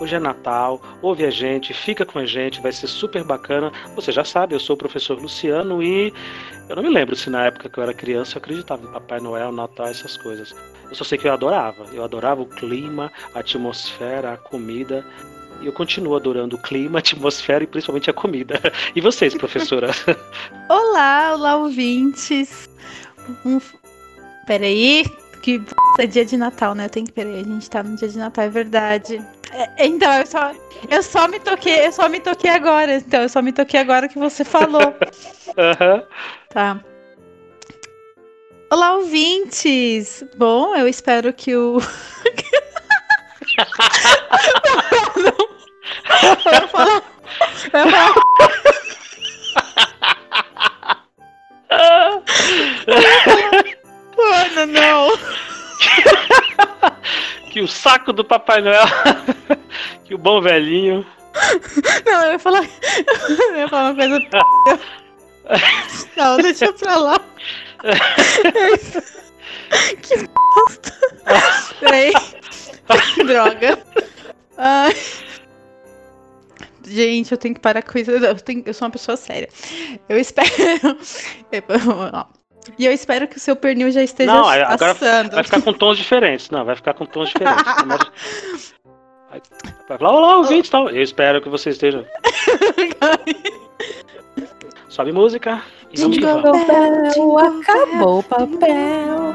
Hoje é Natal, ouve a gente, fica com a gente, vai ser super bacana. Você já sabe, eu sou o professor Luciano e eu não me lembro se na época que eu era criança eu acreditava em Papai Noel, Natal, essas coisas. Eu só sei que eu adorava. Eu adorava o clima, a atmosfera, a comida. E eu continuo adorando o clima, a atmosfera e principalmente a comida. E vocês, professora? olá, olá, ouvintes. Um... Peraí, que é dia de Natal, né? Tenho que peraí, a gente tá no dia de Natal, é verdade. É, então, eu só, eu só me toquei, eu só me toquei agora. Então, eu só me toquei agora que você falou. Aham. Tá. Olá, ouvintes! Bom, eu espero que o. não, Eu ia falar. Eu ia falar. Mano, não! que o saco do Papai Noel, que o bom velhinho. Não, eu ia falar. Eu ia falar uma coisa. Não, deixa pra lá. que bosta. Peraí. Droga. Ai. Gente, eu tenho que parar com isso. Eu, tenho- eu sou uma pessoa séria. Eu espero. E eu espero que o seu pernil já esteja Não, agora assando. Vai ficar com tons diferentes. Não, vai ficar com tons diferentes. Vai falar, olá, ouvinte e tal. Eu espero que você esteja. Sobe música. E Jingle bell, acabou o papel.